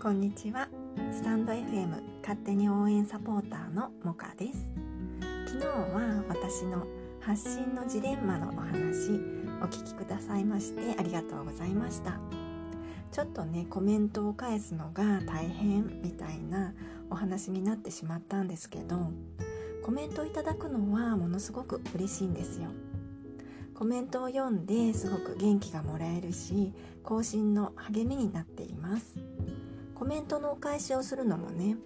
こんにちは。スタンド FM 勝手に応援サポーターのモカです。昨日は私の発信のジレンマのお話お聞きくださいましてありがとうございました。ちょっとねコメントを返すのが大変みたいなお話になってしまったんですけどコメントをいただくのはものすごく嬉しいんですよ。コメントを読んですごく元気がもらえるし更新の励みになっています。コメントのお返しをするのもね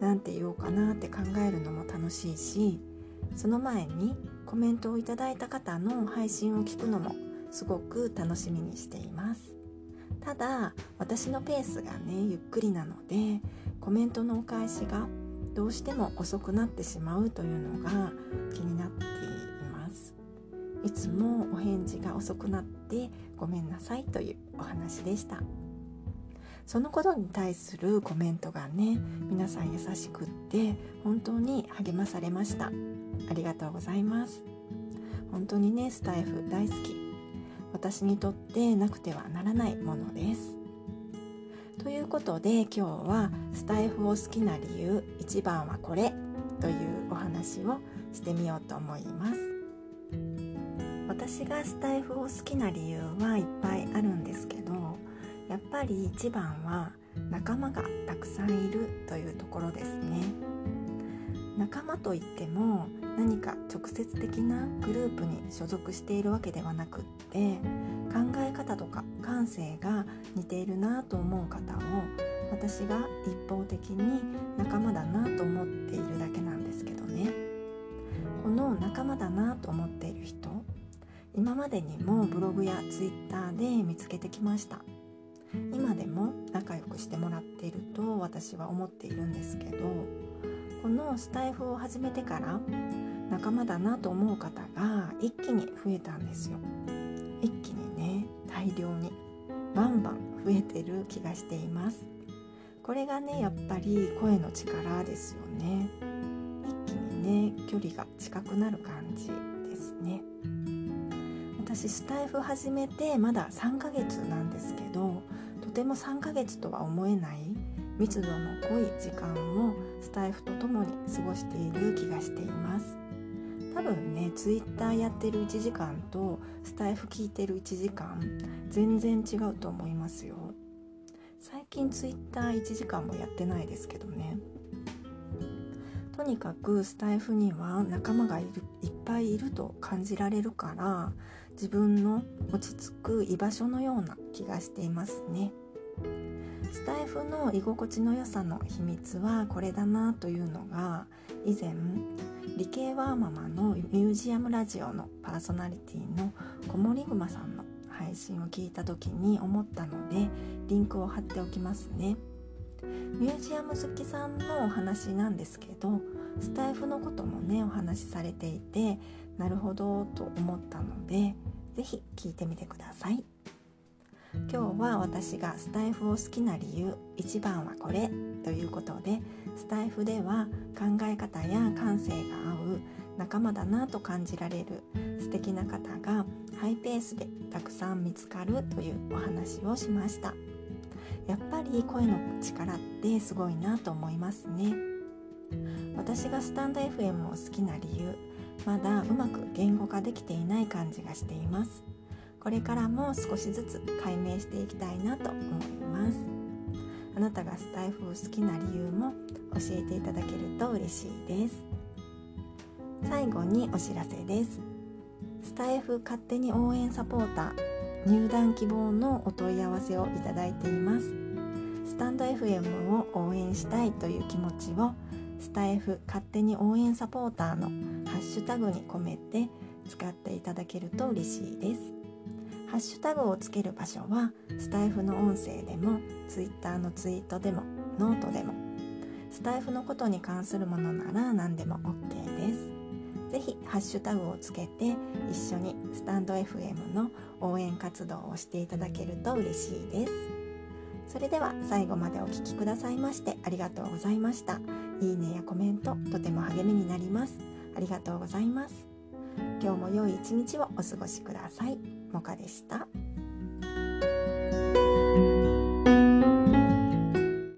何て言おうかなって考えるのも楽しいしその前にコメントをいただいた方の配信を聞くのもすごく楽しみにしています。ただ私のペースがねゆっくりなのでコメントのお返しがどうしても遅くなってしまうというのが気になっています。いつもお返事が遅くなってごめんなさいというお話でした。そのことに対するコメントがね皆さん優しくって本当に励まされました。ありがとうございます。本当にねスタイフ大好き。私にとってなくてはならないものです。ということで今日はスタイフを好きな理由1番はこれというお話をしてみようと思います。私がスタイフを好きな理由はいっぱいあるんですけどやっぱり一番は仲間がたくさんいるというところですね。仲間といっても何か直接的なグループに所属しているわけではなくって考え方とか感性が似ているなと思う方を私が一方的に仲間だなと思っているだけなんですけどね。この仲間だなと思っている人今までにもブログやツイッターで見つけてきました。今でも仲良くしてもらっていると私は思っているんですけどこのスタイフを始めてから仲間だなと思う方が一気に増えたんですよ。一気にね大量にバンバン増えてる気がしています。これがねやっぱり声の力ですよね。一気にね距離が近くなる感じですね。私スタイフ始めてまだ3ヶ月なんですけどとても3ヶ月とは思えない密度の濃い時間をスタイフと共に過ごしている気がしています。多分ねツイッターやってる1時間とスタイフ聞いてる1時間全然違うと思いますよ。最近ツイッター1時間もやってないですけどね。とにかくスタイフには仲間がいるいっぱいいると感じられるから自分の落ち着く居場所のような気がしていますね。スタイフの居心地の良さの秘密はこれだなというのが以前理系ワーママのミュージアムラジオのパーソナリティの小森熊さんの配信を聞いた時に思ったのでリンクを貼っておきますね。ミュージアム好きさんのお話なんですけどスタイフのこともねお話しされていてなるほどと思ったので是非聞いてみてください。今日は私がスタイフを好きな理由1番はこれということでスタイフでは考え方や感性が合う仲間だなと感じられる素敵な方がハイペースでたくさん見つかるというお話をしました。やっぱり声の力ってすごいなと思いますね。私がスタンド FM を好きな理由まだうまく言語化できていない感じがしています。これからも少しずつ解明していきたいなと思います。あなたがスタイフを好きな理由も教えていただけると嬉しいです。最後にお知らせです。スタイフ勝手に応援サポーター入団希望のお問い合わせをいただいています。スタンド FM を応援したいという気持ちをスタイフ勝手に応援サポーターのハッシュタグに込めて使っていただけると嬉しいです。ハッシュタグをつける場所はスタエフの音声でも Twitter のツイートでもノートでもスタエフのことに関するものなら何でも OK です。ぜひハッシュタグをつけて一緒にスタンド FM の応援活動をしていただけると嬉しいです。それでは最後までお聴きくださいましてありがとうございました。いいねやコメントとても励みになります。ありがとうございます。今日も良い一日をお過ごしください。もかでした。